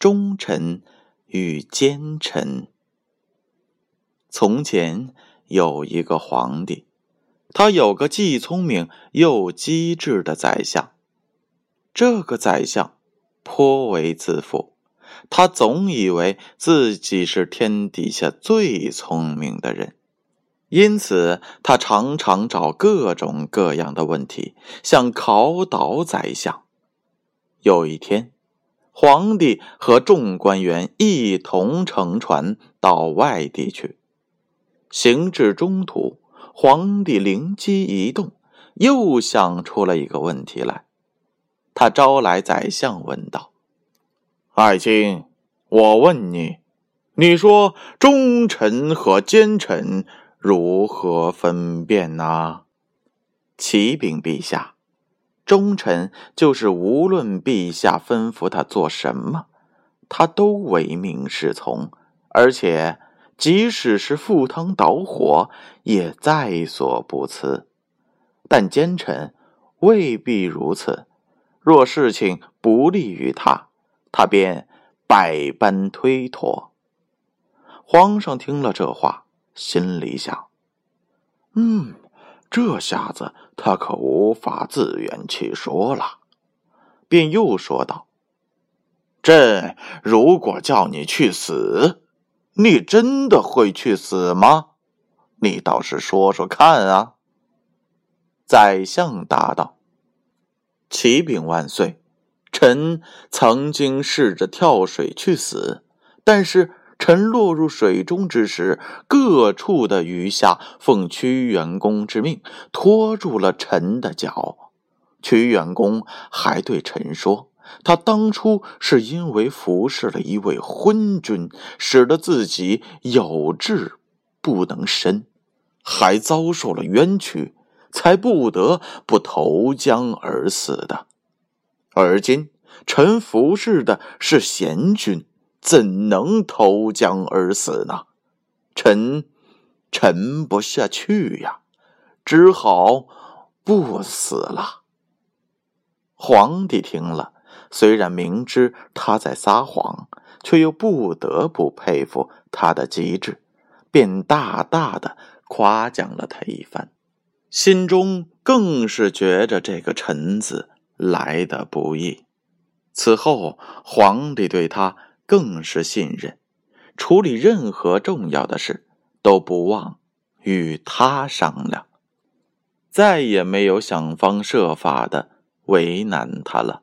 忠臣与奸臣。从前有一个皇帝，他有个既聪明又机智的宰相。这个宰相颇为自负，他总以为自己是天底下最聪明的人，因此他常常找各种各样的问题，想考倒宰相。有一天，皇帝和众官员一同乘船到外地去。行至中途，皇帝灵机一动，又想出了一个问题来。他招来宰相，问道：“爱卿，我问你，你说忠臣和奸臣如何分辨呢？”启禀陛下。忠臣就是无论陛下吩咐他做什么，他都唯命是从，而且即使是赴汤蹈火也在所不辞。但奸臣未必如此，若事情不利于他，他便百般推脱。皇上听了这话，心里想：“嗯。”这下子他可无法自圆其说了，便又说道：“朕如果叫你去死，你真的会去死吗？你倒是说说看啊！”宰相答道：“启禀万岁，臣曾经试着跳水去死，但是……”臣落入水中之时，各处的鱼虾奉屈原公之命拖住了臣的脚。屈原公还对臣说：“他当初是因为服侍了一位昏君，使得自己有志不能伸，还遭受了冤屈，才不得不投江而死的。而今臣服侍的是贤君。”怎能投江而死呢？臣沉不下去呀，只好不死了。皇帝听了，虽然明知他在撒谎，却又不得不佩服他的机智，便大大的夸奖了他一番，心中更是觉着这个“臣”子来的不易。此后，皇帝对他。更是信任，处理任何重要的事都不忘与他商量，再也没有想方设法的为难他了。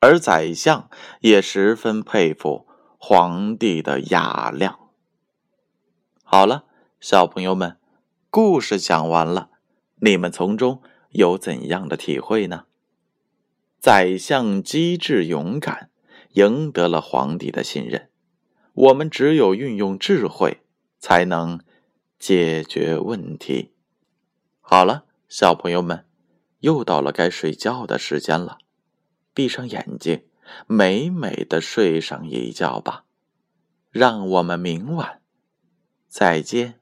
而宰相也十分佩服皇帝的雅量。好了，小朋友们，故事讲完了，你们从中有怎样的体会呢？宰相机智勇敢。赢得了皇帝的信任，我们只有运用智慧，才能解决问题。好了，小朋友们，又到了该睡觉的时间了，闭上眼睛，美美的睡上一觉吧。让我们明晚再见。